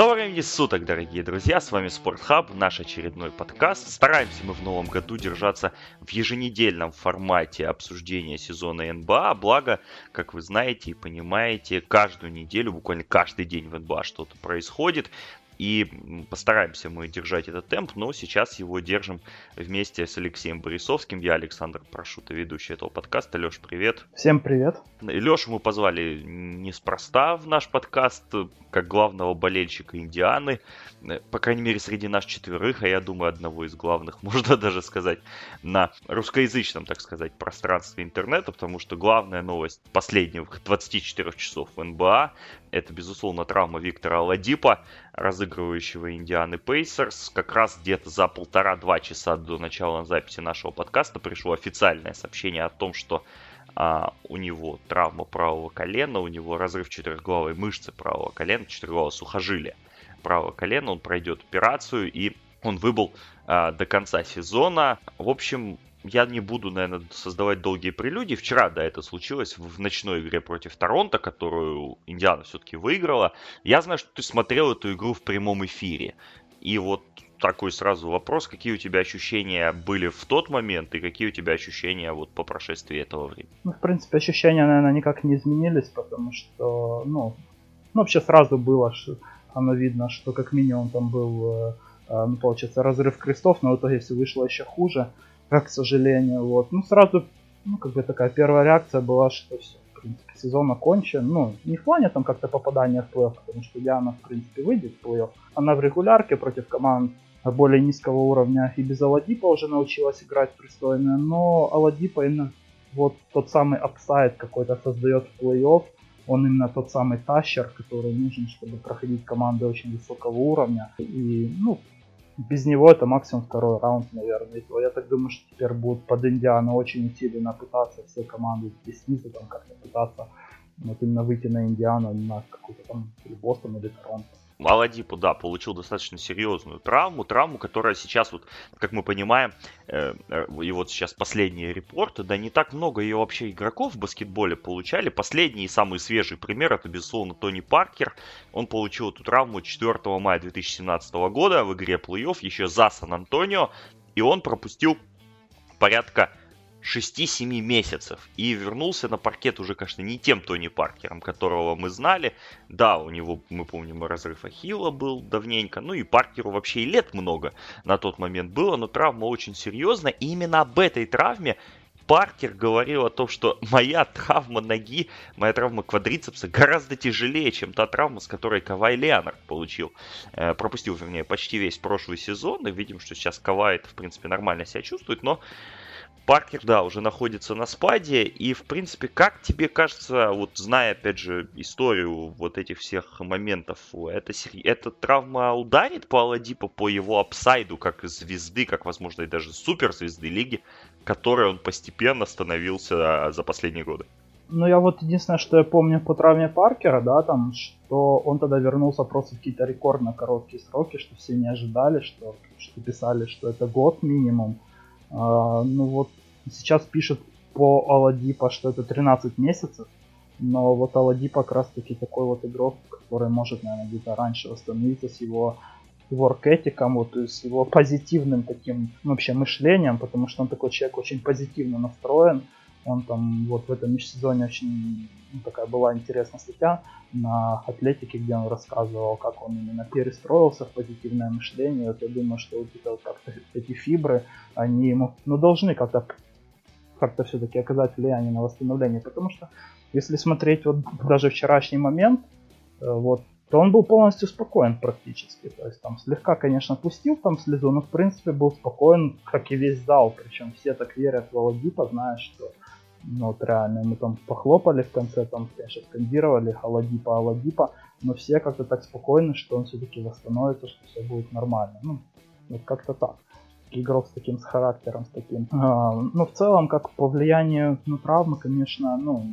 Доброго времени суток, дорогие друзья, с вами Спортхаб, наш очередной подкаст. Стараемся мы в новом году держаться в еженедельном формате обсуждения сезона НБА, благо, как вы знаете и понимаете, каждую неделю, буквально каждый день в НБА что-то происходит, и постараемся мы держать этот темп, но сейчас его держим вместе с Алексеем Борисовским. Я Александр Прошута, ведущий этого подкаста. Леш, привет. Всем привет. Лешу мы позвали неспроста в наш подкаст, как главного болельщика Индианы, по крайней мере среди нас четверых, а я думаю одного из главных, можно даже сказать, на русскоязычном, так сказать, пространстве интернета, потому что главная новость последних 24 часов в НБА это, безусловно, травма Виктора Аладипа, разыгрывающего Индианы Пейсерс. Как раз где-то за полтора-два часа до начала записи нашего подкаста пришло официальное сообщение о том, что а, у него травма правого колена, у него разрыв четырехглавой мышцы правого колена, четырехглавого сухожилия правого колена. Он пройдет операцию и он выбыл а, до конца сезона. В общем, я не буду, наверное, создавать долгие прелюдии. Вчера, да, это случилось в ночной игре против Торонто, которую Индиана все-таки выиграла. Я знаю, что ты смотрел эту игру в прямом эфире. И вот такой сразу вопрос, какие у тебя ощущения были в тот момент и какие у тебя ощущения вот по прошествии этого времени? Ну, в принципе, ощущения, наверное, никак не изменились, потому что, ну, ну вообще сразу было, что оно видно, что как минимум там был, э, э, ну, получается, разрыв крестов, но в итоге все вышло еще хуже к сожалению. Вот. Ну, сразу, ну, как бы такая первая реакция была, что все, в принципе, сезон окончен. Ну, не в плане там как-то попадания в плей потому что Диана, в принципе, выйдет в плей Она в регулярке против команд более низкого уровня и без Аладипа уже научилась играть пристойно, но Аладипа именно вот тот самый апсайд какой-то создает в плей-офф, он именно тот самый тащер, который нужен, чтобы проходить команды очень высокого уровня. И, ну, без него это максимум второй раунд, наверное. Я так думаю, что теперь будут под Индиану очень усиленно пытаться все команды здесь снизу там как-то пытаться вот именно выйти на Индиану, на какую-то там или Бостон, или Торонто. Аладипу, да, получил достаточно серьезную травму, травму, которая сейчас, вот, как мы понимаем, э, э, и вот сейчас последние репорты, да, не так много ее вообще игроков в баскетболе получали. Последний и самый свежий пример, это, безусловно, Тони Паркер. Он получил эту травму 4 мая 2017 года в игре плей-офф еще за Сан-Антонио, и он пропустил порядка 6-7 месяцев. И вернулся на паркет уже, конечно, не тем Тони Паркером, которого мы знали. Да, у него, мы помним, разрыв Ахилла был давненько. Ну и Паркеру вообще и лет много на тот момент было, но травма очень серьезная. И именно об этой травме Паркер говорил о том, что моя травма ноги, моя травма квадрицепса гораздо тяжелее, чем та травма, с которой Кавай Леонард получил, э, пропустил, вернее, почти весь прошлый сезон. И видим, что сейчас Кавай, в принципе, нормально себя чувствует, но Паркер, да, уже находится на спаде. И, в принципе, как тебе кажется, вот зная, опять же, историю вот этих всех моментов, это, эта травма ударит по Аладипа, по его апсайду, как звезды, как, возможно, и даже суперзвезды лиги, которой он постепенно становился а, за последние годы? Ну, я вот единственное, что я помню по травме Паркера, да, там, что он тогда вернулся просто в какие-то рекордно короткие сроки, что все не ожидали, что, что писали, что это год минимум. А, ну вот Сейчас пишут по Аладипа, что это 13 месяцев, но вот Аладипа как раз таки такой вот игрок, который может, наверное, где-то раньше восстановиться с его воркетиком, вот с его позитивным таким ну, вообще мышлением, потому что он такой человек очень позитивно настроен. Он там вот в этом межсезоне очень ну, такая была интересная статья на Атлетике, где он рассказывал, как он именно перестроился в позитивное мышление. Вот я думаю, что вот это вот как-то эти фибры, они ему ну, должны как-то как-то все-таки оказать влияние на восстановление. Потому что если смотреть вот даже вчерашний момент, э, вот, то он был полностью спокоен практически. То есть там слегка, конечно, пустил там слезу, но в принципе был спокоен, как и весь зал. Причем все так верят в Аладипа, зная, что ну, вот реально мы там похлопали в конце, там, конечно, скандировали Аладипа, Аладипа, но все как-то так спокойны, что он все-таки восстановится, что все будет нормально. Ну, вот как-то так игрок с таким с характером, с таким. А, ну, в целом, как по влиянию ну, травмы, конечно, ну,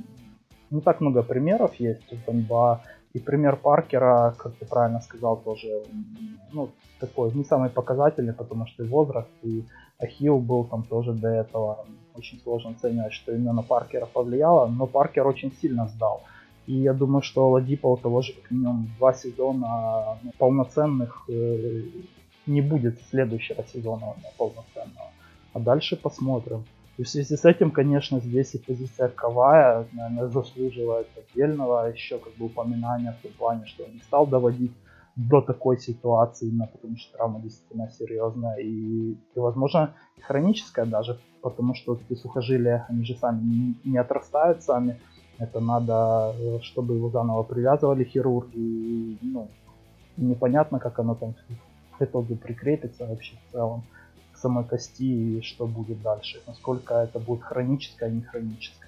не так много примеров есть в НБА. И пример Паркера, как ты правильно сказал, тоже ну, такой не самый показательный, потому что и возраст, и Ахилл был там тоже до этого. Очень сложно оценивать, что именно на Паркера повлияло, но Паркер очень сильно сдал. И я думаю, что Ладипа у того же как минимум два сезона ну, полноценных э, не будет следующего сезона полноценного. А дальше посмотрим. И в связи с этим, конечно, здесь и позиция Кавая, наверное, заслуживает отдельного еще как бы упоминания в том плане, что он не стал доводить до такой ситуации, именно потому что травма действительно серьезная и, и возможно, хроническая даже, потому что эти сухожилия, они же сами не, не отрастают сами, это надо, э, чтобы его заново привязывали хирурги, и, ну, непонятно, как оно там в итоге прикрепится вообще в целом к самой кости и что будет дальше, насколько это будет хроническое, а не хроническое.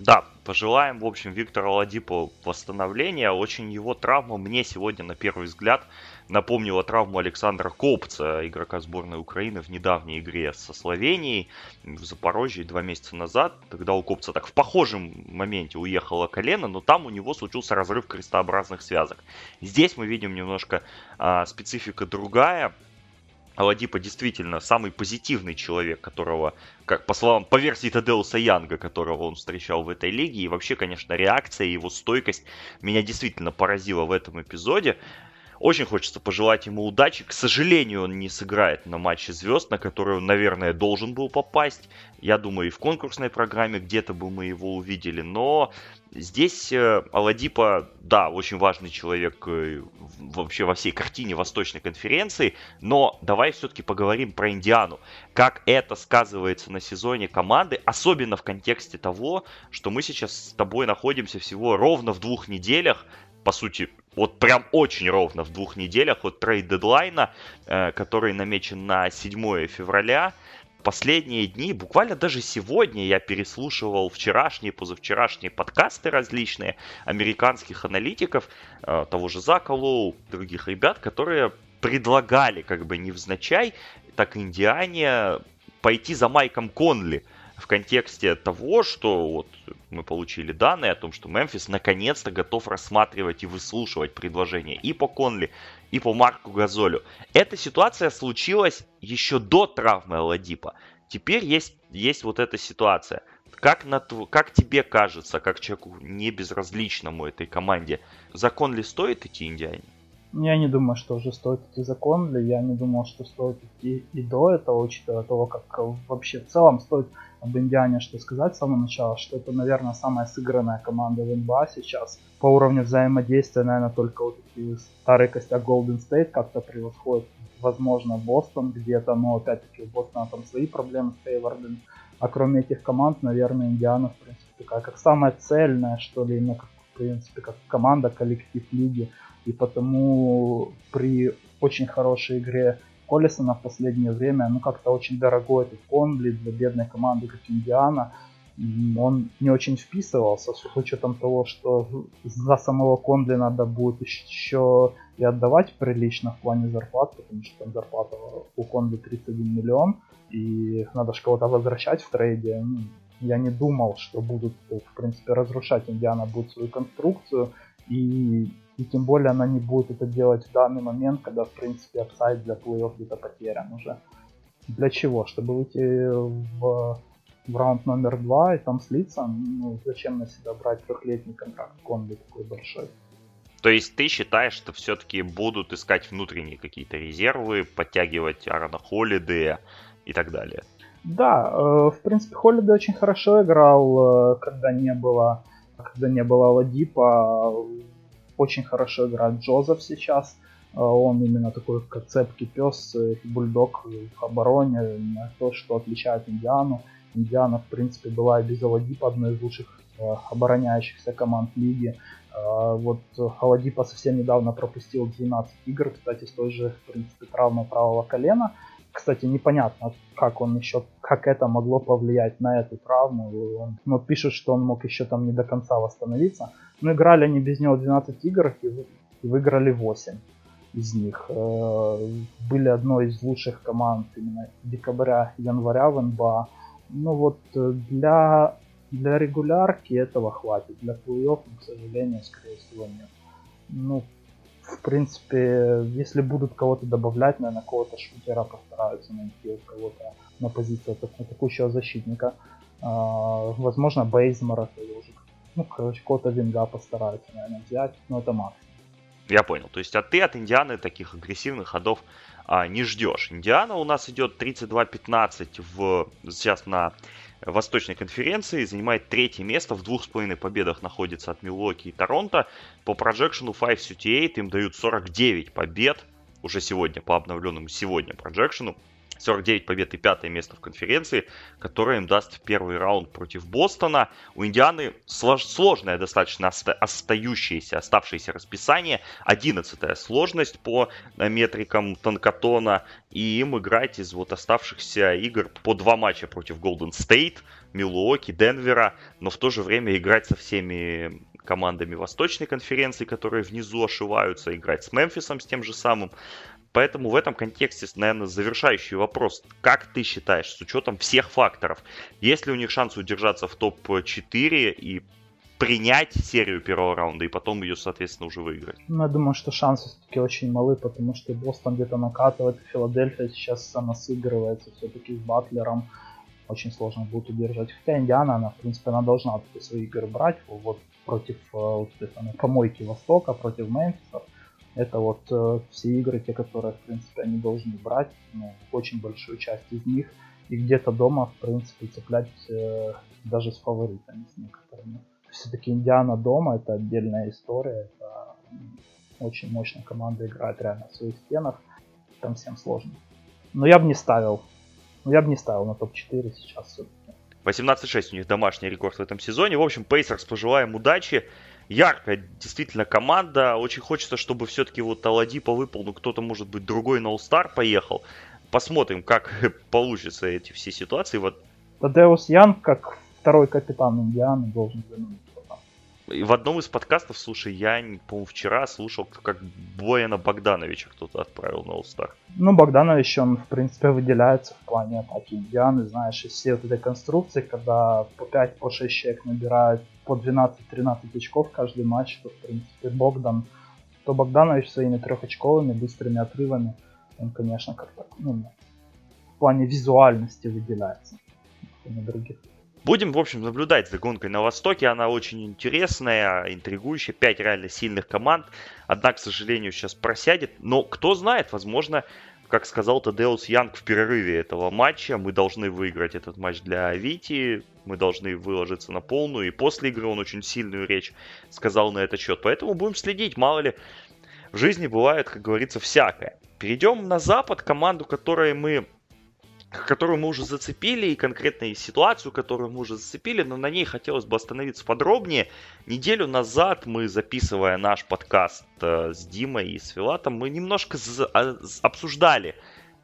Да, пожелаем, в общем, Виктору Ладипу восстановления. Очень его травма мне сегодня, на первый взгляд, напомнила травму Александра Копца, игрока сборной Украины в недавней игре со Словенией в Запорожье два месяца назад. Тогда у Копца так в похожем моменте уехало колено, но там у него случился разрыв крестообразных связок. Здесь мы видим немножко а, специфика другая. Аладипа действительно самый позитивный человек, которого, как по словам, по версии Тадеуса Янга, которого он встречал в этой лиге. И вообще, конечно, реакция, его стойкость меня действительно поразила в этом эпизоде. Очень хочется пожелать ему удачи. К сожалению, он не сыграет на матче звезд, на который он, наверное, должен был попасть. Я думаю, и в конкурсной программе где-то бы мы его увидели. Но здесь э, Аладипа, да, очень важный человек э, вообще во всей картине Восточной конференции. Но давай все-таки поговорим про Индиану. Как это сказывается на сезоне команды, особенно в контексте того, что мы сейчас с тобой находимся всего ровно в двух неделях по сути, вот прям очень ровно в двух неделях от трейд-дедлайна, э, который намечен на 7 февраля. Последние дни, буквально даже сегодня я переслушивал вчерашние, позавчерашние подкасты различные американских аналитиков, э, того же Зака Лоу, других ребят, которые предлагали как бы невзначай, так Индиане пойти за Майком Конли – в контексте того, что вот мы получили данные о том, что Мемфис наконец-то готов рассматривать и выслушивать предложения и по Конли, и по Марку Газолю. Эта ситуация случилась еще до травмы Аладипа. Теперь есть, есть вот эта ситуация. Как, на, как тебе кажется, как человеку не безразличному этой команде, закон ли стоит идти Индиане? Я не думаю, что уже стоит идти закон ли. Я не думал, что стоит идти и до этого, учитывая того, как вообще в целом стоит об Индиане что сказать с самого начала, что это, наверное, самая сыгранная команда в НБА сейчас. По уровню взаимодействия, наверное, только вот эти старые костяк Golden State как-то превосходят, возможно, Бостон где-то, но опять-таки у Бостона там свои проблемы с Хейвардом. А кроме этих команд, наверное, Индиана, в принципе, такая, как самая цельная, что ли, именно, как, в принципе, как команда, коллектив лиги. И потому при очень хорошей игре Коллисона в последнее время, ну как-то очень дорогой этот Конли для бедной команды, как Индиана. Он не очень вписывался, с учетом того, что за самого Конли надо будет еще и отдавать прилично в плане зарплат, потому что там зарплата у Конли 31 миллион, и надо же кого-то возвращать в трейде. Ну, я не думал, что будут, в принципе, разрушать Индиана будет свою конструкцию, и и тем более она не будет это делать в данный момент, когда, в принципе, upside для плей-офф где-то потерян уже. Для чего? Чтобы выйти в, в раунд номер два и там слиться? Ну, зачем на себя брать трехлетний контракт Конли такой большой? То есть ты считаешь, что все-таки будут искать внутренние какие-то резервы, подтягивать Аарона Холлидея и так далее? Да, э, в принципе, Холлидей очень хорошо играл, э, когда не было когда не было Ладипа, очень хорошо играет Джозеф сейчас. Э, он именно такой как цепкий пес, э, бульдог в обороне, то, что отличает Индиану. Индиана, в принципе, была и без Аладипа одной из лучших э, обороняющихся команд лиги. Вот Аладипа совсем недавно пропустил 12 игр, кстати, с той же, в принципе, травмой правого колена. Кстати, непонятно, как он еще, как это могло повлиять на эту травму. Он, ну, пишут, что он мог еще там не до конца восстановиться. Но играли они без него 12 игр и, и выиграли 8 из них. Э, были одной из лучших команд именно декабря-января в НБА. Ну вот э, для, для регулярки этого хватит. Для плей-офф, к сожалению, скорее всего, нет. Ну, в принципе, если будут кого-то добавлять, наверное, кого-то шутера постараются найти, кого-то на позицию атакующего защитника. А, возможно, Бейзмара тоже ну, короче, какого-то винга постараются, наверное, взять, но это максимум. Я понял. То есть, а ты от Индианы таких агрессивных ходов а, не ждешь. Индиана у нас идет 32-15 в, сейчас на Восточной конференции, занимает третье место, в двух с половиной победах находится от Милуоки и Торонто. По проекшену 538 им дают 49 побед, уже сегодня, по обновленному сегодня проекшену. 49 побед и пятое место в конференции, которое им даст первый раунд против Бостона. У Индианы слож, сложное достаточно оста, остающееся, оставшееся расписание. 11 сложность по метрикам Танкатона. И им играть из вот оставшихся игр по два матча против Голден Стейт, Милуоки, Денвера, но в то же время играть со всеми командами Восточной конференции, которые внизу ошиваются, играть с Мемфисом с тем же самым. Поэтому в этом контексте, наверное, завершающий вопрос. Как ты считаешь, с учетом всех факторов, есть ли у них шанс удержаться в топ-4 и принять серию первого раунда и потом ее, соответственно, уже выиграть? Ну, я думаю, что шансы все-таки очень малы, потому что Бостон где-то накатывает, Филадельфия сейчас сама сыгрывается все-таки с Батлером. Очень сложно будет удержать. Хотя Индиана, она, в принципе, она должна свои игры брать вот против э, вот, помойки Востока, против Мемфиса. Это вот э, все игры, те, которые, в принципе, они должны брать, ну, очень большую часть из них, и где-то дома, в принципе, цеплять э, даже с фаворитами, с некоторыми. Все-таки Индиана дома это отдельная история, это очень мощная команда играет реально в своих стенах, там всем сложно. Но я бы не ставил, ну я бы не ставил на топ-4 сейчас все-таки. 18-6 у них домашний рекорд в этом сезоне. В общем, Пейсерс пожелаем удачи яркая действительно команда. Очень хочется, чтобы все-таки вот Аладипа выпал, ну кто-то, может быть, другой на All-Star поехал. Посмотрим, как получится эти все ситуации. Вот. Тадеус Ян, как второй капитан Индианы, должен заменить. И в одном из подкастов, слушай, я, по-моему, вчера слушал, как Бояна Богдановича кто-то отправил на All-Star. Ну, Богданович, он, в принципе, выделяется в плане атаки Индианы, знаешь, из всей вот этой конструкции, когда по 5, по 6 человек набирают по 12-13 очков каждый матч, то, в принципе, Богдан, то Богданович своими трехочковыми быстрыми отрывами, он, конечно, как-то, ну, в плане визуальности выделяется на других. Будем, в общем, наблюдать за гонкой на Востоке. Она очень интересная, интригующая. Пять реально сильных команд. Одна, к сожалению, сейчас просядет. Но кто знает, возможно, как сказал Тадеус Янг в перерыве этого матча, мы должны выиграть этот матч для Вити, мы должны выложиться на полную. И после игры он очень сильную речь сказал на этот счет. Поэтому будем следить, мало ли, в жизни бывает, как говорится, всякое. Перейдем на Запад, команду, которой мы которую мы уже зацепили, и конкретно ситуацию, которую мы уже зацепили, но на ней хотелось бы остановиться подробнее. Неделю назад мы, записывая наш подкаст э, с Димой и с Филатом, мы немножко а, обсуждали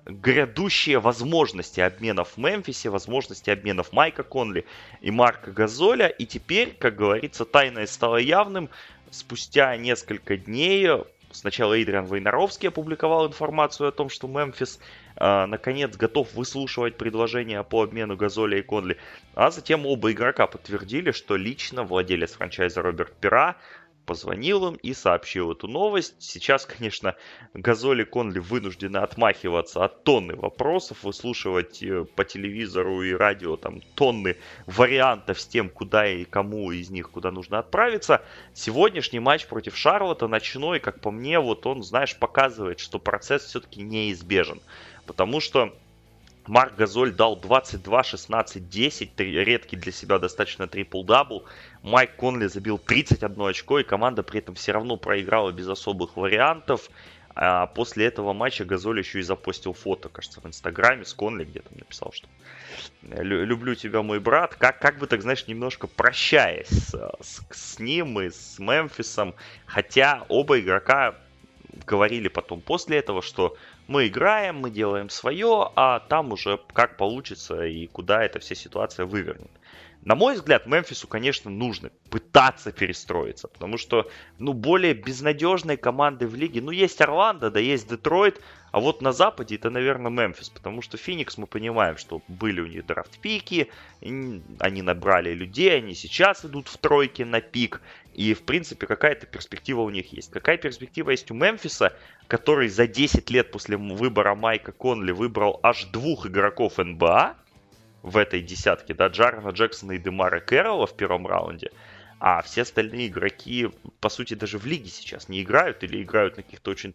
грядущие возможности обменов в Мемфисе, возможности обменов Майка Конли и Марка Газоля. И теперь, как говорится, тайное стало явным. Спустя несколько дней Сначала Эйдриан Вейнаровский опубликовал информацию о том, что Мемфис наконец готов выслушивать предложения по обмену Газоля и Конли. А затем оба игрока подтвердили, что лично владелец франчайза Роберт Пера позвонил им и сообщил эту новость. Сейчас, конечно, Газоли Конли вынуждены отмахиваться от тонны вопросов, выслушивать э, по телевизору и радио там тонны вариантов с тем, куда и кому из них куда нужно отправиться. Сегодняшний матч против Шарлота ночной, как по мне, вот он, знаешь, показывает, что процесс все-таки неизбежен. Потому что Марк Газоль дал 22, 16, 10, редкий для себя достаточно трипл-дабл. Майк Конли забил 31 очко, и команда при этом все равно проиграла без особых вариантов. А после этого матча Газоль еще и запостил фото, кажется, в Инстаграме с Конли, где там написал, что люблю тебя, мой брат. Как, как бы так, знаешь, немножко прощаясь с, с, с ним и с Мемфисом. Хотя оба игрока говорили потом после этого, что мы играем, мы делаем свое, а там уже как получится и куда эта вся ситуация вывернет. На мой взгляд, Мемфису, конечно, нужно пытаться перестроиться, потому что, ну, более безнадежной команды в лиге, ну, есть Орландо, да есть Детройт, а вот на Западе это, наверное, Мемфис, потому что Феникс, мы понимаем, что были у них драфт-пики, они набрали людей, они сейчас идут в тройке на пик, и, в принципе, какая-то перспектива у них есть. Какая перспектива есть у Мемфиса, который за 10 лет после выбора Майка Конли выбрал аж двух игроков НБА, в этой десятке, да, Джарена Джексона и Демара Кэрролла в первом раунде, а все остальные игроки, по сути, даже в лиге сейчас не играют или играют на каких-то очень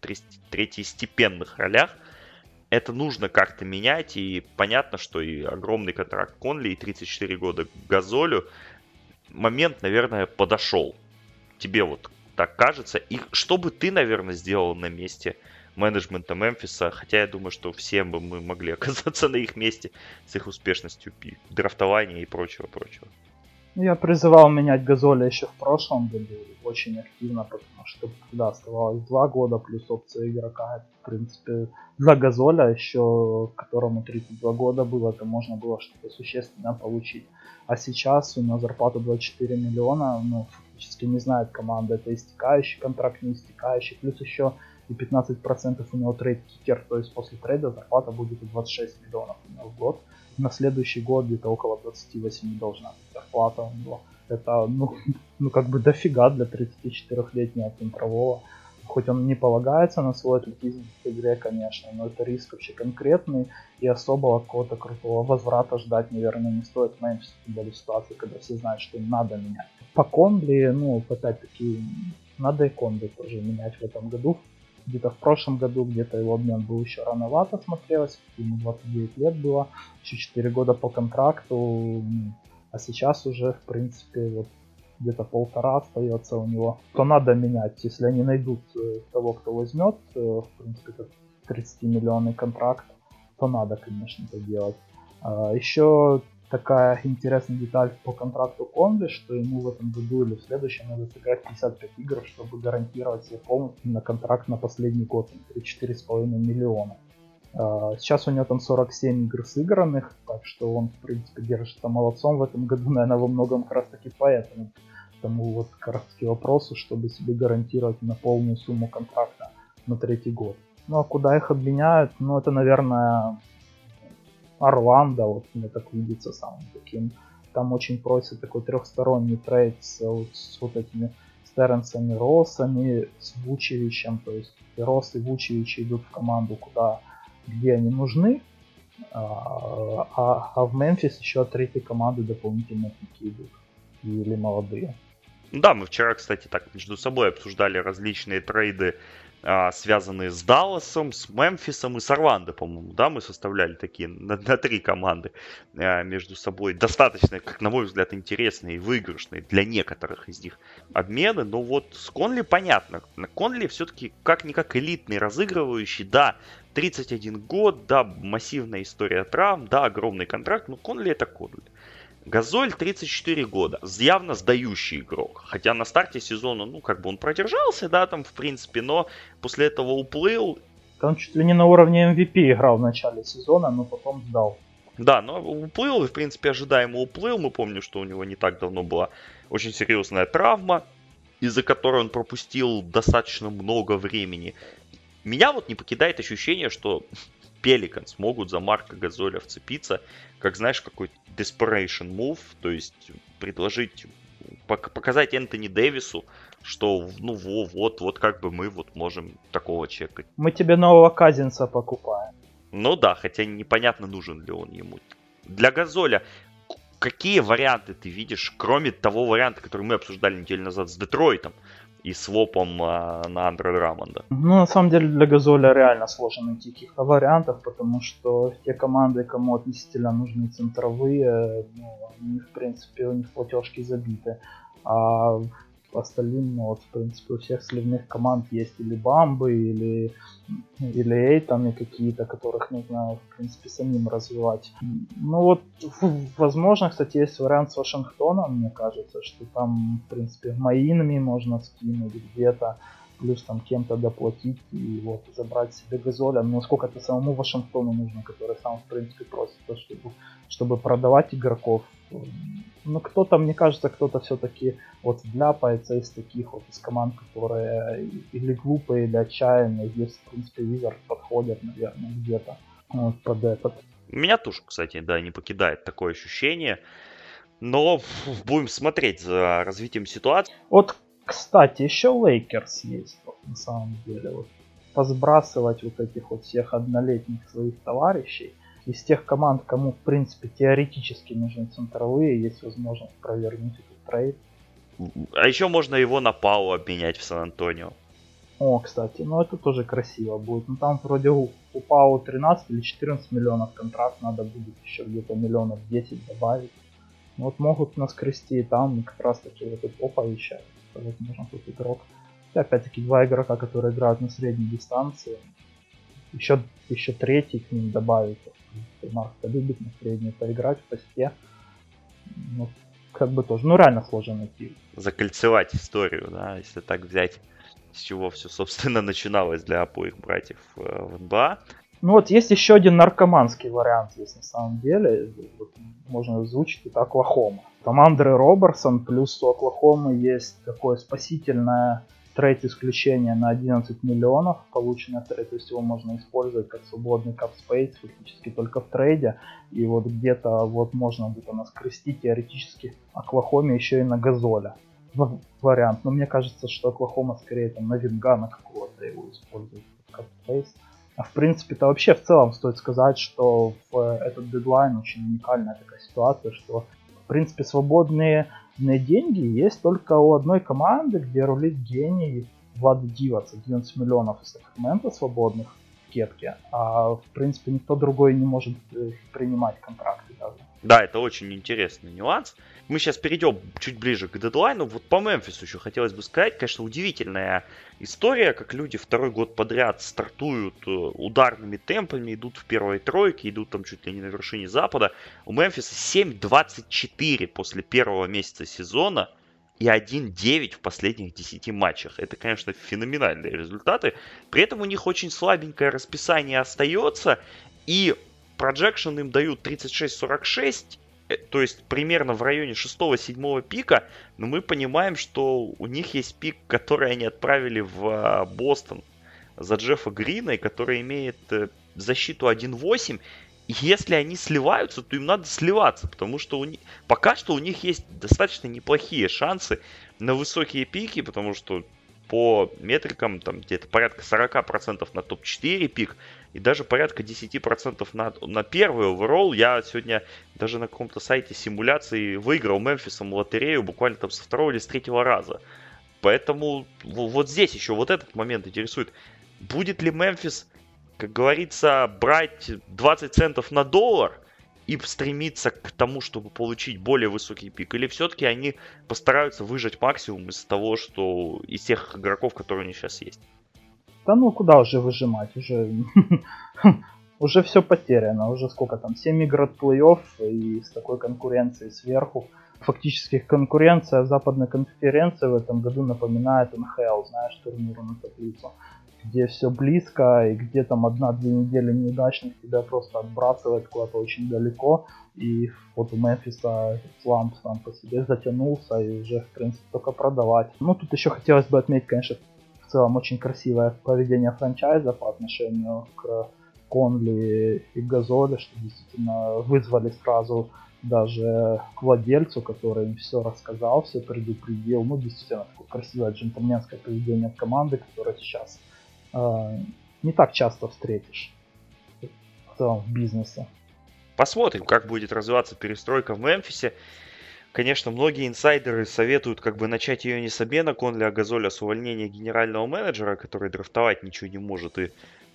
третьестепенных ролях. Это нужно как-то менять, и понятно, что и огромный контракт Конли, и 34 года Газолю, момент, наверное, подошел. Тебе вот так кажется. И что бы ты, наверное, сделал на месте менеджмента Мемфиса, хотя я думаю, что всем бы мы могли оказаться на их месте с их успешностью драфтования и прочего-прочего. Я призывал менять Газоля еще в прошлом году очень активно, потому что когда оставалось два года плюс опция игрока, в принципе, для Газоля еще, которому 32 года было, это можно было что-то существенно получить. А сейчас у него зарплата 24 миллиона, ну, фактически не знает команда, это истекающий контракт, не истекающий, плюс еще и 15% у него трейд кикер, то есть после трейда зарплата будет 26 миллионов у него в год. На следующий год где-то около 28 должна быть зарплата у него. Это, ну, ну как бы дофига для 34-летнего центрового. Хоть он не полагается на свой атлетизм в игре, конечно, но это риск вообще конкретный, и особого какого-то крутого возврата ждать, наверное, не стоит в Мемфисе, в ситуации, когда все знают, что им надо менять. По Кондли, ну, опять-таки, надо и Кондли тоже менять в этом году где-то в прошлом году, где-то его обмен был еще рановато смотрелось, ему 29 лет было, еще 4 года по контракту, а сейчас уже, в принципе, вот где-то полтора остается у него. То надо менять, если они найдут э, того, кто возьмет, э, в принципе, этот 30 миллионный контракт, то надо, конечно, это делать. А, еще такая интересная деталь по контракту Конли, что ему в этом году или в следующем надо сыграть 55 игр, чтобы гарантировать себе полностью на контракт на последний год, 3-4,5 миллиона. А, сейчас у него там 47 игр сыгранных, так что он, в принципе, держится молодцом в этом году, наверное, во многом как раз таки поэтому. Тому вот как раз таки вопросу, чтобы себе гарантировать на полную сумму контракта на третий год. Ну а куда их обменяют? Ну это, наверное, Орландо, вот мне так видится самым таким. Там очень просят такой трехсторонний трейд с, вот, с вот этими Стернсами, Россами, с Вучевичем. То есть Росс и Вучевич идут в команду, куда, где они нужны. А, а, а в Мемфис еще от третьей команды дополнительно такие идут. Или молодые. Да, мы вчера, кстати, так между собой обсуждали различные трейды связанные с Далласом, с Мемфисом и с Орландо, по-моему, да, мы составляли такие на, на три команды а, между собой. Достаточно, как на мой взгляд, интересные и выигрышные для некоторых из них обмены. Но вот с Конли понятно. Конли все-таки как-никак элитный разыгрывающий, да, 31 год, да, массивная история травм, да, огромный контракт, но Конли это Конли. Газоль 34 года, явно сдающий игрок. Хотя на старте сезона, ну, как бы он продержался, да, там, в принципе, но после этого уплыл. Он чуть ли не на уровне MVP играл в начале сезона, но потом сдал. Да, но уплыл, и, в принципе, ожидаемо уплыл. Мы помним, что у него не так давно была очень серьезная травма, из-за которой он пропустил достаточно много времени. Меня вот не покидает ощущение, что Пеликанс могут за Марка Газоля вцепиться, как, знаешь, какой-то desperation move, то есть предложить, показать Энтони Дэвису, что, ну, вот, вот как бы мы вот можем такого чекать. Мы тебе нового Казинца покупаем. Ну да, хотя непонятно, нужен ли он ему. Для Газоля какие варианты ты видишь, кроме того варианта, который мы обсуждали неделю назад с Детройтом? И свопом а, на Андре Драмонда. Ну, на самом деле, для Газоля реально сложно найти каких-то вариантов, потому что те команды, кому относительно нужны центровые, ну, они, в принципе, у них платежки забиты. А остальным, ну, вот, в принципе, у всех сливных команд есть или бамбы, или, или эйтаны какие-то, которых нужно, в принципе, самим развивать. Ну вот, возможно, кстати, есть вариант с Вашингтоном, мне кажется, что там, в принципе, Маинами можно скинуть где-то, плюс там кем-то доплатить и вот забрать себе газоля. Но сколько это самому Вашингтону нужно, который сам, в принципе, просит, чтобы, чтобы продавать игроков ну, кто-то, мне кажется, кто-то все-таки вот вляпается из таких вот из команд, которые или глупые, или отчаянные. Здесь, в принципе, Визард подходят, наверное, где-то вот под этот. Меня тоже, кстати, да, не покидает такое ощущение. Но будем смотреть за развитием ситуации. Вот, кстати, еще Лейкерс есть, вот, на самом деле. Вот, позбрасывать вот этих вот всех однолетних своих товарищей из тех команд, кому в принципе теоретически нужны центровые, есть возможность провернуть этот трейд. А еще можно его на Пау обменять в Сан-Антонио. О, кстати, ну это тоже красиво будет. Ну там вроде у, у Пау 13 или 14 миллионов контракт, надо будет еще где-то миллионов 10 добавить. Вот могут нас крести и там, как раз таки вот этот Поповича, возможно, тут игрок. И опять-таки два игрока, которые играют на средней дистанции. Еще, еще третий к ним добавить. Марк-то любит на средней поиграть в посте. Ну, как бы тоже, ну реально сложно найти. Закольцевать историю, да, если так взять, с чего все, собственно, начиналось для обоих братьев э, в НБА. Ну вот есть еще один наркоманский вариант есть на самом деле. Вот, можно озвучить это Оклахома. Там Андре Роберсон, плюс у Оклахомы есть такое спасительное трейд исключение на 11 миллионов, полученное в трейд, то есть его можно использовать как свободный cap space фактически только в трейде, и вот где-то вот можно будет наскрести теоретически Оклахоме еще и на Газоля вариант, но мне кажется, что Оклахома скорее там на Вингана какого-то его использует как спейс. А в принципе-то вообще в целом стоит сказать, что в этот дедлайн очень уникальная такая ситуация, что в принципе свободные деньги есть только у одной команды, где рулит гений Влад Дивац, 11 миллионов из Сакрамента свободных в кетке, а в принципе никто другой не может э, принимать контракты даже. Да, это очень интересный нюанс. Мы сейчас перейдем чуть ближе к дедлайну. Вот по Мемфису еще хотелось бы сказать, конечно, удивительная история, как люди второй год подряд стартуют э, ударными темпами, идут в первой тройке, идут там чуть ли не на вершине запада. У Мемфиса 7-24 после первого месяца сезона и 1-9 в последних 10 матчах. Это, конечно, феноменальные результаты. При этом у них очень слабенькое расписание остается. И projection им дают 36-46, э, то есть примерно в районе 6-7 пика, но мы понимаем, что у них есть пик, который они отправили в а, Бостон за Джеффа Грина, и который имеет э, защиту 1-8. И если они сливаются, то им надо сливаться, потому что у них, пока что у них есть достаточно неплохие шансы на высокие пики, потому что по метрикам там где-то порядка 40% на топ-4 пик, и даже порядка 10% на, на первый оверолл. Я сегодня даже на каком-то сайте симуляции выиграл Мемфисом лотерею буквально там со второго или с третьего раза. Поэтому вот здесь еще вот этот момент интересует. Будет ли Мемфис, как говорится, брать 20 центов на доллар и стремиться к тому, чтобы получить более высокий пик? Или все-таки они постараются выжать максимум из того, что из тех игроков, которые у них сейчас есть? Да ну куда уже выжимать, уже уже все потеряно, уже сколько там, 7 игр от плей-офф и с такой конкуренцией сверху. Фактически конкуренция западной конференции в этом году напоминает НХЛ, знаешь, турниру на таблицу, где все близко и где там одна-две недели неудачных тебя просто отбрасывает куда-то очень далеко. И вот у Мемфиса сламп сам по себе затянулся и уже, в принципе, только продавать. Ну, тут еще хотелось бы отметить, конечно, целом очень красивое поведение франчайза по отношению к Конли и Газоле, что действительно вызвали сразу даже к владельцу, который им все рассказал, все предупредил. Ну, действительно, такое красивое джентльменское поведение команды, которое сейчас не так часто встретишь в бизнесе. Посмотрим, как будет развиваться перестройка в Мемфисе. Конечно, многие инсайдеры советуют как бы начать ее не с обмена Конли, а Газоля с увольнения генерального менеджера, который драфтовать ничего не может, и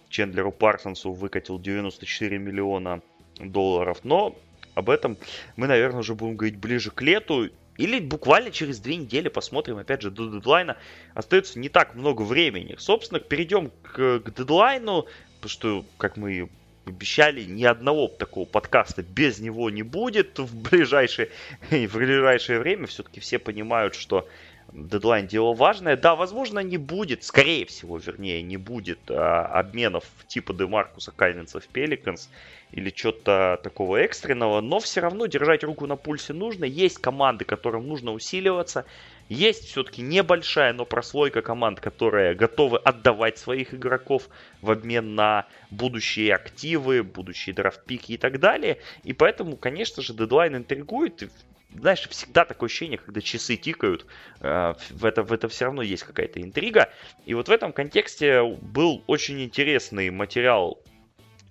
Чендлеру Парсонсу выкатил 94 миллиона долларов. Но об этом мы, наверное, уже будем говорить ближе к лету. Или буквально через две недели посмотрим, опять же, до дедлайна. Остается не так много времени. Собственно, перейдем к, к дедлайну, потому что, как мы обещали, ни одного такого подкаста без него не будет в ближайшее, в ближайшее время. Все-таки все понимают, что дедлайн дело важное. Да, возможно, не будет, скорее всего, вернее, не будет а, обменов типа Демаркуса Кайненса в Пеликанс или что-то такого экстренного, но все равно держать руку на пульсе нужно. Есть команды, которым нужно усиливаться. Есть все-таки небольшая, но прослойка команд, которые готовы отдавать своих игроков в обмен на будущие активы, будущие драфтпики и так далее. И поэтому, конечно же, дедлайн интригует. Знаешь, всегда такое ощущение, когда часы тикают, э, в это, в это все равно есть какая-то интрига. И вот в этом контексте был очень интересный материал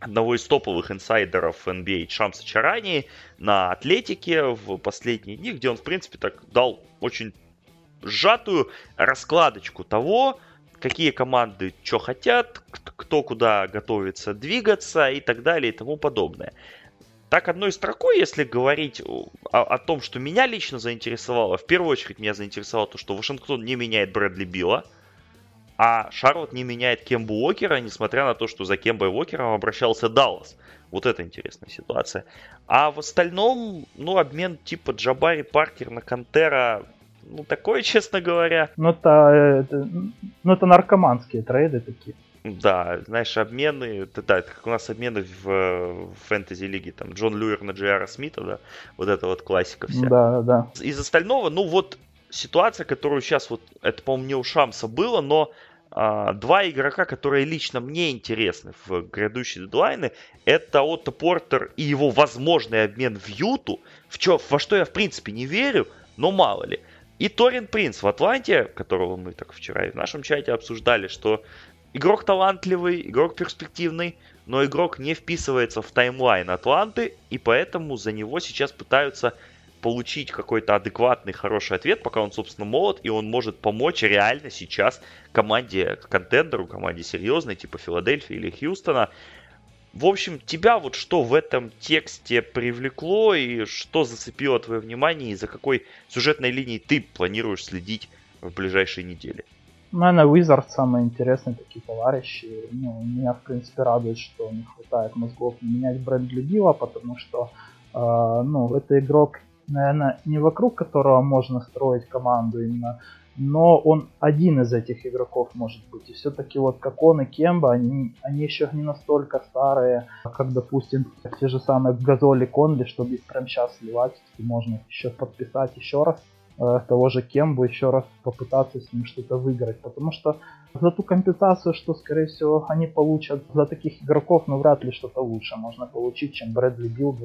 одного из топовых инсайдеров NBA Шамса Чарани на Атлетике в последние дни, где он, в принципе, так дал очень сжатую раскладочку того, какие команды что хотят, кто куда готовится двигаться и так далее и тому подобное. Так одной строкой, если говорить о, о том, что меня лично заинтересовало, в первую очередь меня заинтересовало то, что Вашингтон не меняет Брэдли Билла, а Шарлот не меняет Кембу Уокера, несмотря на то, что за Кембой Уокером обращался Даллас. Вот это интересная ситуация. А в остальном, ну, обмен типа Джабари Паркер на Кантера, ну, такое, честно говоря. Ну, это, это, ну, это наркоманские трейды такие. Да, знаешь, обмены, да, это как у нас обмены в, в фэнтези-лиге, там, Джон Люер на Джиара Смита, да, вот это вот классика вся. Да, да. Из остального, ну, вот ситуация, которую сейчас вот, это, по-моему, не у Шамса было, но а, два игрока, которые лично мне интересны в грядущие дедлайны, это Отто Портер и его возможный обмен в Юту, в чё, во что я в принципе не верю, но мало ли. И Торин Принц в Атланте, которого мы так вчера и в нашем чате обсуждали, что игрок талантливый, игрок перспективный, но игрок не вписывается в таймлайн Атланты, и поэтому за него сейчас пытаются получить какой-то адекватный, хороший ответ, пока он, собственно, молод, и он может помочь реально сейчас команде, контендеру, команде серьезной, типа Филадельфии или Хьюстона. В общем, тебя вот что в этом тексте привлекло и что зацепило твое внимание, и за какой сюжетной линией ты планируешь следить в ближайшие недели? Наверное, Wizard самые интересные такие товарищи. Ну, меня, в принципе, радует, что не хватает мозгов менять бренд Билла, потому что э, ну, это игрок наверное, не вокруг которого можно строить команду именно, но он один из этих игроков может быть. И все-таки вот как он и Кемба, они, они еще не настолько старые, как, допустим, те же самые Газоли Конли, чтобы их прямо сейчас сливать, можно еще подписать еще раз э, того же Кембу, еще раз попытаться с ним что-то выиграть. Потому что за ту компенсацию, что, скорее всего, они получат за таких игроков, ну, вряд ли что-то лучше можно получить, чем Брэдли Билл,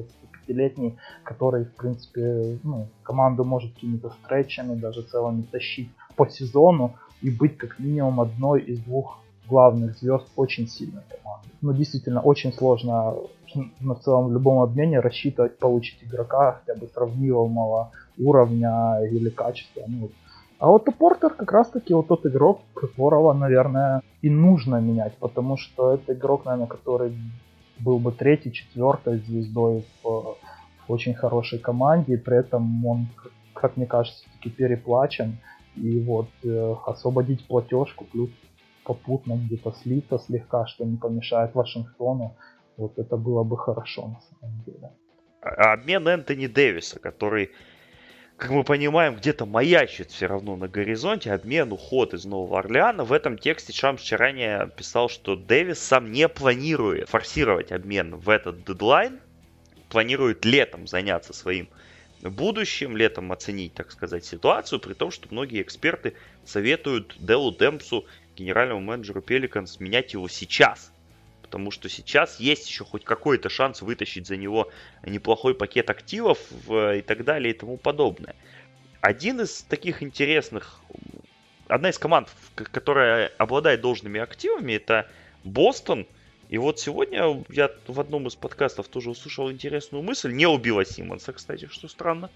25-летний, который, в принципе, ну, команду может какими-то встречами, даже целыми тащить по сезону и быть как минимум одной из двух главных звезд очень сильной команды. Ну, действительно, очень сложно на целом в любом обмене рассчитывать получить игрока хотя бы сравнимого уровня или качества. Ну, а вот Портер как раз таки вот тот игрок, которого, наверное, и нужно менять, потому что это игрок, наверное, который был бы третьей, четвертой звездой в, в очень хорошей команде, и при этом он, как мне кажется, таки переплачен. И вот э, освободить платежку, плюс попутно где-то слиться слегка, что не помешает Вашингтону, вот это было бы хорошо на самом деле. А, обмен Энтони Дэвиса, который, как мы понимаем, где-то маячит все равно на горизонте, обмен, уход из Нового Орлеана. В этом тексте Шамс ранее писал, что Дэвис сам не планирует форсировать обмен в этот дедлайн, планирует летом заняться своим будущем, летом оценить, так сказать, ситуацию, при том, что многие эксперты советуют Делу Демпсу, генеральному менеджеру Пеликанс, менять его сейчас. Потому что сейчас есть еще хоть какой-то шанс вытащить за него неплохой пакет активов и так далее и тому подобное. Один из таких интересных, одна из команд, которая обладает должными активами, это Бостон – и вот сегодня я в одном из подкастов тоже услышал интересную мысль. Не убила Симмонса, кстати, что странно.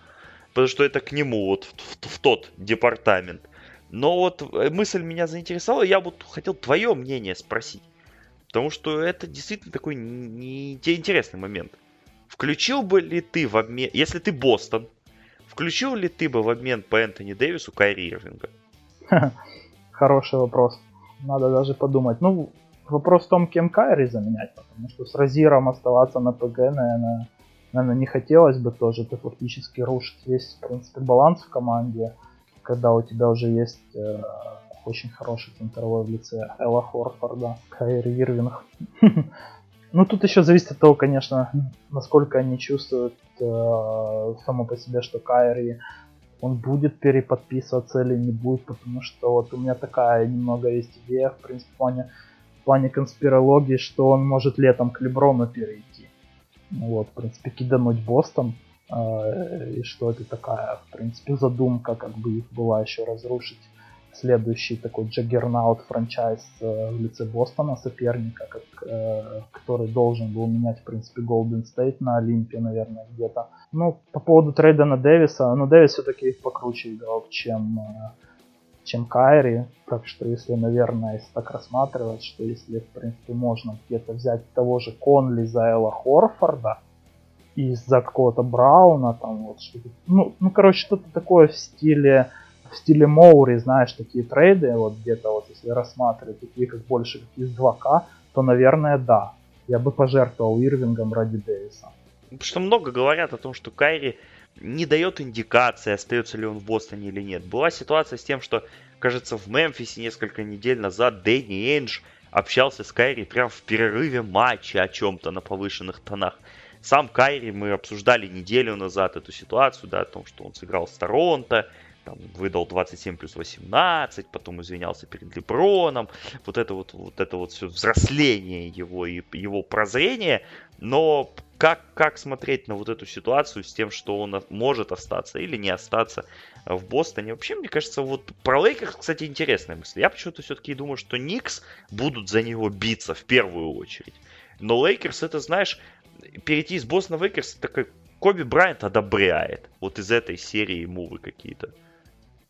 Потому что это к нему, вот в, в, в тот департамент. Но вот э, мысль меня заинтересовала. Я вот хотел твое мнение спросить. Потому что это действительно такой не, интересный момент. Включил бы ли ты в обмен... Если ты Бостон, включил ли ты бы в обмен по Энтони Дэвису Кайри Ирвинга? Хороший вопрос. Надо даже подумать. Ну, Вопрос в том, кем Кайри заменять, потому что с Розиром оставаться на ПГ, наверное, наверное, не хотелось бы тоже. Ты фактически рушишь весь, в принципе, баланс в команде, когда у тебя уже есть э, очень хороший центровой в лице Элла Хорфорда, Кайри Ирвинг. Ну, тут еще зависит от того, конечно, насколько они чувствуют э, само по себе, что Кайри он будет переподписываться или не будет, потому что вот у меня такая немного есть идея, в принципе, в плане плане конспирологии, что он может летом к Леброну перейти. Вот, в принципе, кидануть Бостон. Э, и что это такая, в принципе, задумка, как бы их была еще разрушить следующий такой джаггернаут франчайз э, в лице Бостона, соперника, как, э, который должен был менять, в принципе, Golden State на Олимпе, наверное, где-то. Ну, по поводу трейда на Дэвиса, ну, Дэвис все-таки их покруче играл, чем, чем Кайри. Так что если, наверное, если так рассматривать, что если, в принципе, можно где-то взять того же Конли за Элла Хорфорда и за какого-то Брауна, там вот что-то, ну, ну, короче, что-то такое в стиле в стиле Моури, знаешь, такие трейды, вот где-то вот если рассматривать такие как больше как из 2К, то, наверное, да. Я бы пожертвовал Ирвингом ради Дэвиса. Потому что много говорят о том, что Кайри не дает индикации, остается ли он в Бостоне или нет. Была ситуация с тем, что, кажется, в Мемфисе несколько недель назад Дэнни Эндж общался с Кайри прямо в перерыве матча о чем-то на повышенных тонах. Сам Кайри мы обсуждали неделю назад эту ситуацию, да, о том, что он сыграл с Торонто, там, выдал 27 плюс 18, потом извинялся перед Леброном, вот это вот, вот это вот все взросление его и его прозрение, но как, как смотреть на вот эту ситуацию с тем, что он может остаться или не остаться в Бостоне. Вообще, мне кажется, вот про Лейкерс, кстати, интересная мысль. Я почему-то все-таки думаю, что Никс будут за него биться в первую очередь. Но Лейкерс, это, знаешь, перейти из Бостона в Лейкерс, такой Коби Брайант одобряет. Вот из этой серии мувы какие-то.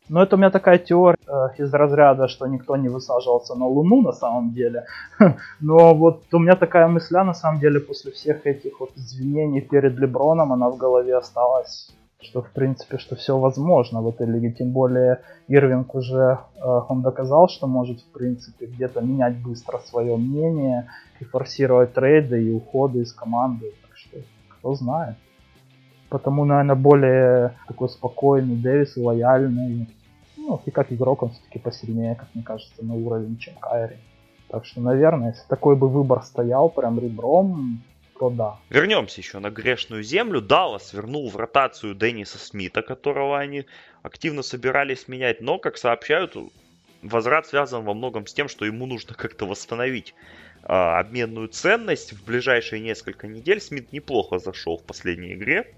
Но это у меня такая теория э, из разряда, что никто не высаживался на Луну на самом деле. Но вот у меня такая мысля на самом деле после всех этих вот извинений перед Леброном, она в голове осталась, что в принципе, что все возможно в этой лиге. Тем более Ирвинг уже, э, он доказал, что может в принципе где-то менять быстро свое мнение и форсировать трейды и уходы из команды. Так что кто знает. Потому, наверное, более такой спокойный Дэвис, лояльный. Ну, и как игрок он все-таки посильнее, как мне кажется, на уровень, чем Кайри. Так что, наверное, если такой бы выбор стоял прям ребром, то да. Вернемся еще на грешную землю. Даллас вернул в ротацию Денниса Смита, которого они активно собирались менять. Но, как сообщают, возврат связан во многом с тем, что ему нужно как-то восстановить а, обменную ценность. В ближайшие несколько недель Смит неплохо зашел в последней игре.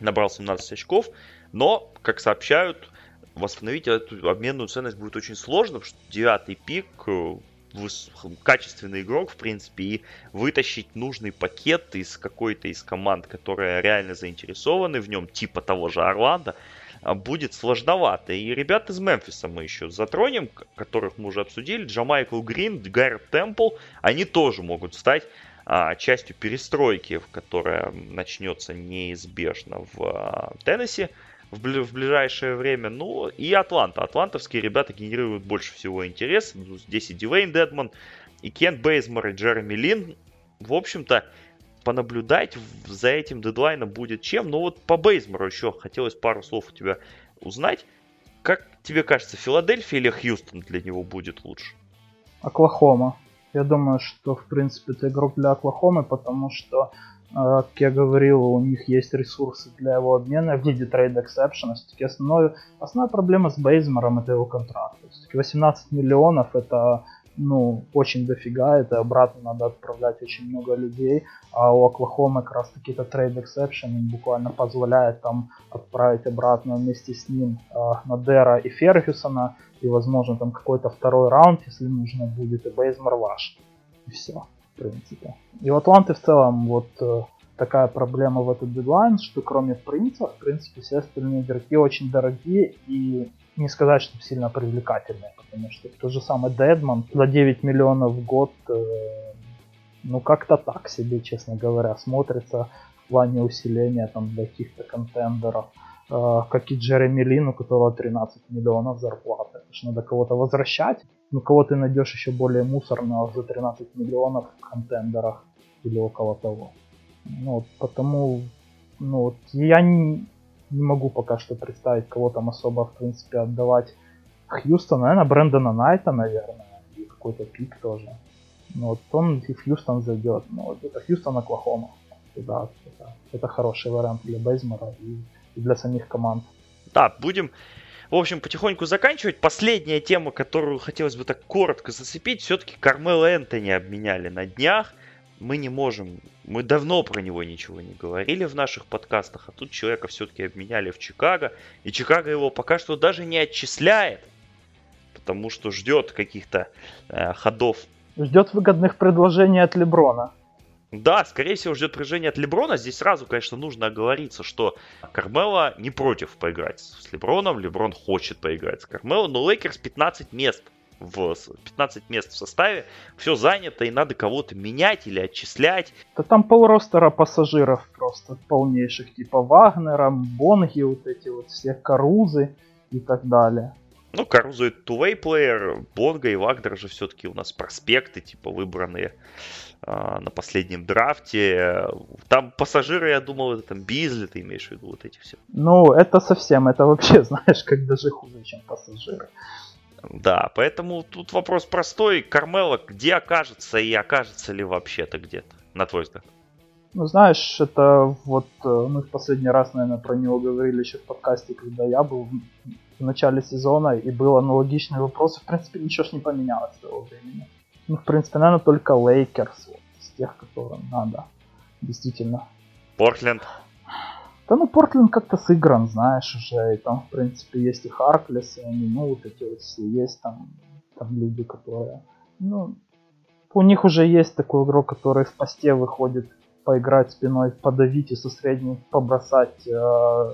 Набрал 17 очков. Но, как сообщают, восстановить эту обменную ценность будет очень сложно, потому что девятый пик, э, качественный игрок, в принципе, и вытащить нужный пакет из какой-то из команд, которые реально заинтересованы в нем, типа того же Орландо, а, будет сложновато. И ребят из Мемфиса мы еще затронем, которых мы уже обсудили. Джамайкл Грин, Гаррет Темпл, они тоже могут стать а, частью перестройки, которая начнется неизбежно в а, Теннесси в, бли- в ближайшее время. Ну и Атланта. Атлантовские ребята генерируют больше всего интерес. Ну, здесь и Дивейн Дедман, и Кен Бейзмор, и Джереми Лин. В общем-то, понаблюдать за этим дедлайном будет чем. Но вот по Бейзмору еще хотелось пару слов у тебя узнать. Как тебе кажется, Филадельфия или Хьюстон для него будет лучше? Оклахома. Я думаю, что в принципе это игрок для Оклахомы, потому что как я говорил, у них есть ресурсы для его обмена в виде trade exception а. Все-таки основной, основная проблема с Бейзмором это его контракт. Все-таки 18 миллионов это ну, очень дофига, это обратно надо отправлять очень много людей, а у Оклахомы как раз таки это trade exception буквально позволяет там отправить обратно вместе с ним э, Надера и Фергюсона, и возможно там какой-то второй раунд, если нужно будет, и Бейзмор ваш. И все принципе. И у Атланты в целом вот э, такая проблема в этот дедлайн, что кроме принца, в принципе, все остальные игроки очень дорогие и не сказать, что сильно привлекательные, потому что тот же самый Дедман за 9 миллионов в год, э, ну как-то так себе, честно говоря, смотрится в плане усиления там для каких-то контендеров. Э, как и Джереми Лин, у которого 13 миллионов зарплаты. Это же надо кого-то возвращать. Ну, кого ты найдешь еще более мусорного за 13 миллионов в контендерах или около того. Ну, вот, потому, ну, вот, я не, не могу пока что представить, кого там особо, в принципе, отдавать. Хьюстон, наверное, Брэндона Найта, наверное, и какой-то пик тоже. Ну, вот он и Хьюстон зайдет. Ну, вот это Хьюстон, Оклахома. Да, это, это хороший вариант для Бейзмора и для самих команд. Да, будем, в общем, потихоньку заканчивать. Последняя тема, которую хотелось бы так коротко зацепить, все-таки Кармел Энтони обменяли на днях. Мы не можем, мы давно про него ничего не говорили в наших подкастах, а тут человека все-таки обменяли в Чикаго, и Чикаго его пока что даже не отчисляет, потому что ждет каких-то э, ходов. Ждет выгодных предложений от Леброна. Да, скорее всего, ждет предложение от Леброна. Здесь сразу, конечно, нужно оговориться, что Кармело не против поиграть с Леброном. Леброн хочет поиграть с Кармело, но Лейкерс 15 мест в 15 мест в составе, все занято и надо кого-то менять или отчислять. Да там полростера пассажиров просто полнейших, типа Вагнера, Бонги, вот эти вот все Карузы и так далее. Ну, Карузу это two-way плеер, Бонга и Вагнер же все-таки у нас проспекты, типа выбранные э, на последнем драфте. Там пассажиры, я думал, это там Бизли, ты имеешь в виду вот эти все. Ну, это совсем, это вообще, знаешь, как даже хуже, чем пассажиры. Да, поэтому тут вопрос простой. Кармела где окажется и окажется ли вообще-то где-то, на твой взгляд? Ну, знаешь, это вот э, мы в последний раз, наверное, про него говорили еще в подкасте, когда я был в начале сезона, и был аналогичный вопрос, в принципе, ничего ж не поменялось с того времени. Ну, в принципе, наверное, только Лейкерс, вот, из тех, которым надо, действительно. Портленд. Да ну Портленд как-то сыгран, знаешь, уже. И там, в принципе, есть и Харклес, и они, ну, вот эти вот все есть там, там люди, которые... Ну, у них уже есть такой игрок, который в посте выходит поиграть спиной, подавить и со средней побросать э,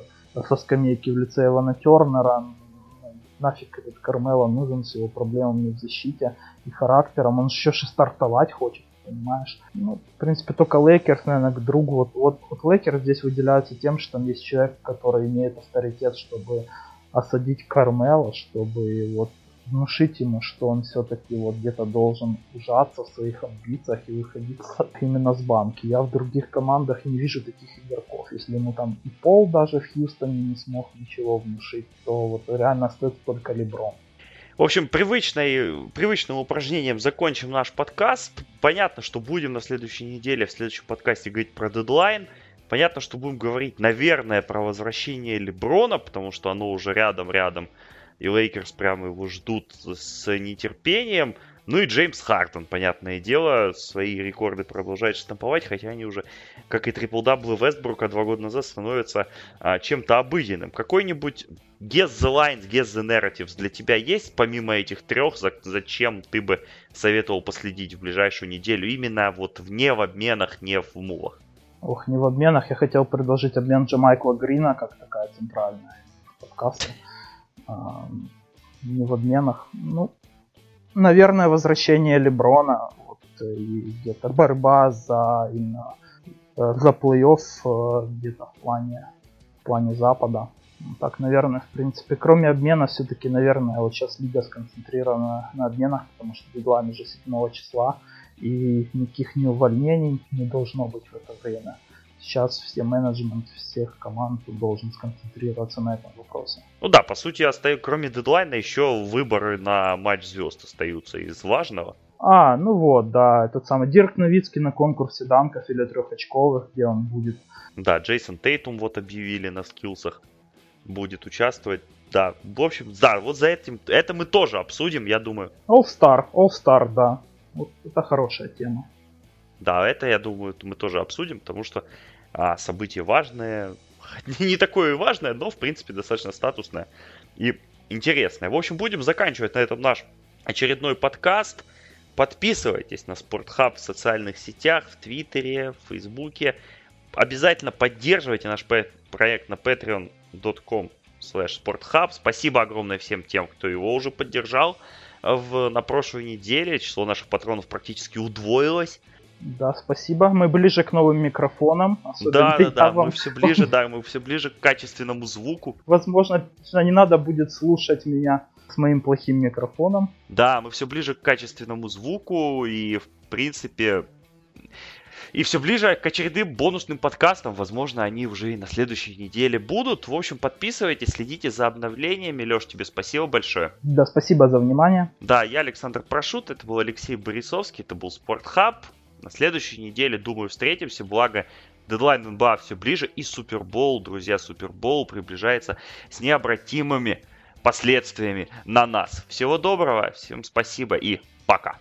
со скамейки в лице Эвана Тернера. Ну, нафиг этот Кармело нужен с его проблемами в защите и характером. Он еще и стартовать хочет понимаешь? Ну, в принципе, только Лейкерс, наверное, к другу. Вот, вот, вот Лейкерс здесь выделяется тем, что там есть человек, который имеет авторитет, чтобы осадить Кармело, чтобы вот внушить ему, что он все-таки вот где-то должен ужаться в своих амбициях и выходить именно с банки. Я в других командах не вижу таких игроков. Если ему там и Пол даже в Хьюстоне не смог ничего внушить, то вот реально остается только Леброн. В общем, привычной, привычным упражнением закончим наш подкаст. Понятно, что будем на следующей неделе, в следующем подкасте говорить про дедлайн. Понятно, что будем говорить, наверное, про возвращение Леброна, потому что оно уже рядом-рядом. И Лейкерс прямо его ждут с нетерпением. Ну и Джеймс Харден, понятное дело, свои рекорды продолжает штамповать, хотя они уже, как и трипл-даблы Вестбрука два года назад, становятся а, чем-то обыденным. Какой-нибудь guess the lines, guess the narratives для тебя есть, помимо этих трех, за, зачем ты бы советовал последить в ближайшую неделю, именно вот не в обменах, не в мулах? Ох, не в обменах. Я хотел предложить обмен Джамайкла Грина, как такая центральная подкаста. Не в обменах. Ну, наверное, возвращение Леброна, вот, и где-то борьба за именно э, за плей-офф э, где-то в плане, в плане Запада. Ну, так, наверное, в принципе, кроме обмена, все-таки, наверное, вот сейчас лига сконцентрирована на обменах, потому что дедлайн уже 7 числа, и никаких ни увольнений не должно быть в это время сейчас все менеджмент всех команд должен сконцентрироваться на этом вопросе. Ну да, по сути, остаю, кроме дедлайна, еще выборы на матч звезд остаются из важного. А, ну вот, да, этот самый Дирк Новицкий на конкурсе данков или трехочковых, где он будет. Да, Джейсон Тейтум вот объявили на скиллсах, будет участвовать. Да, в общем, да, вот за этим, это мы тоже обсудим, я думаю. All Star, All Star, да. Вот это хорошая тема. Да, это, я думаю, мы тоже обсудим, потому что а, событие важное, не такое важное, но, в принципе, достаточно статусное и интересное. В общем, будем заканчивать на этом наш очередной подкаст. Подписывайтесь на Спортхаб в социальных сетях, в Твиттере, в Фейсбуке. Обязательно поддерживайте наш проект на patreon.com slash sporthub. Спасибо огромное всем тем, кто его уже поддержал. В, на прошлой неделе число наших патронов практически удвоилось. Да, спасибо. Мы ближе к новым микрофонам. Да, да, да, вам... мы все ближе, да, мы все ближе к качественному звуку. Возможно, не надо будет слушать меня с моим плохим микрофоном. Да, мы все ближе к качественному звуку и, в принципе, и все ближе к очередным бонусным подкастам. Возможно, они уже и на следующей неделе будут. В общем, подписывайтесь, следите за обновлениями. Леш, тебе спасибо большое. Да, спасибо за внимание. Да, я Александр Прошут, это был Алексей Борисовский, это был Спортхаб. На следующей неделе, думаю, встретимся. Благо, дедлайн НБА все ближе. И Супербол, друзья, Супербол приближается с необратимыми последствиями на нас. Всего доброго, всем спасибо и пока.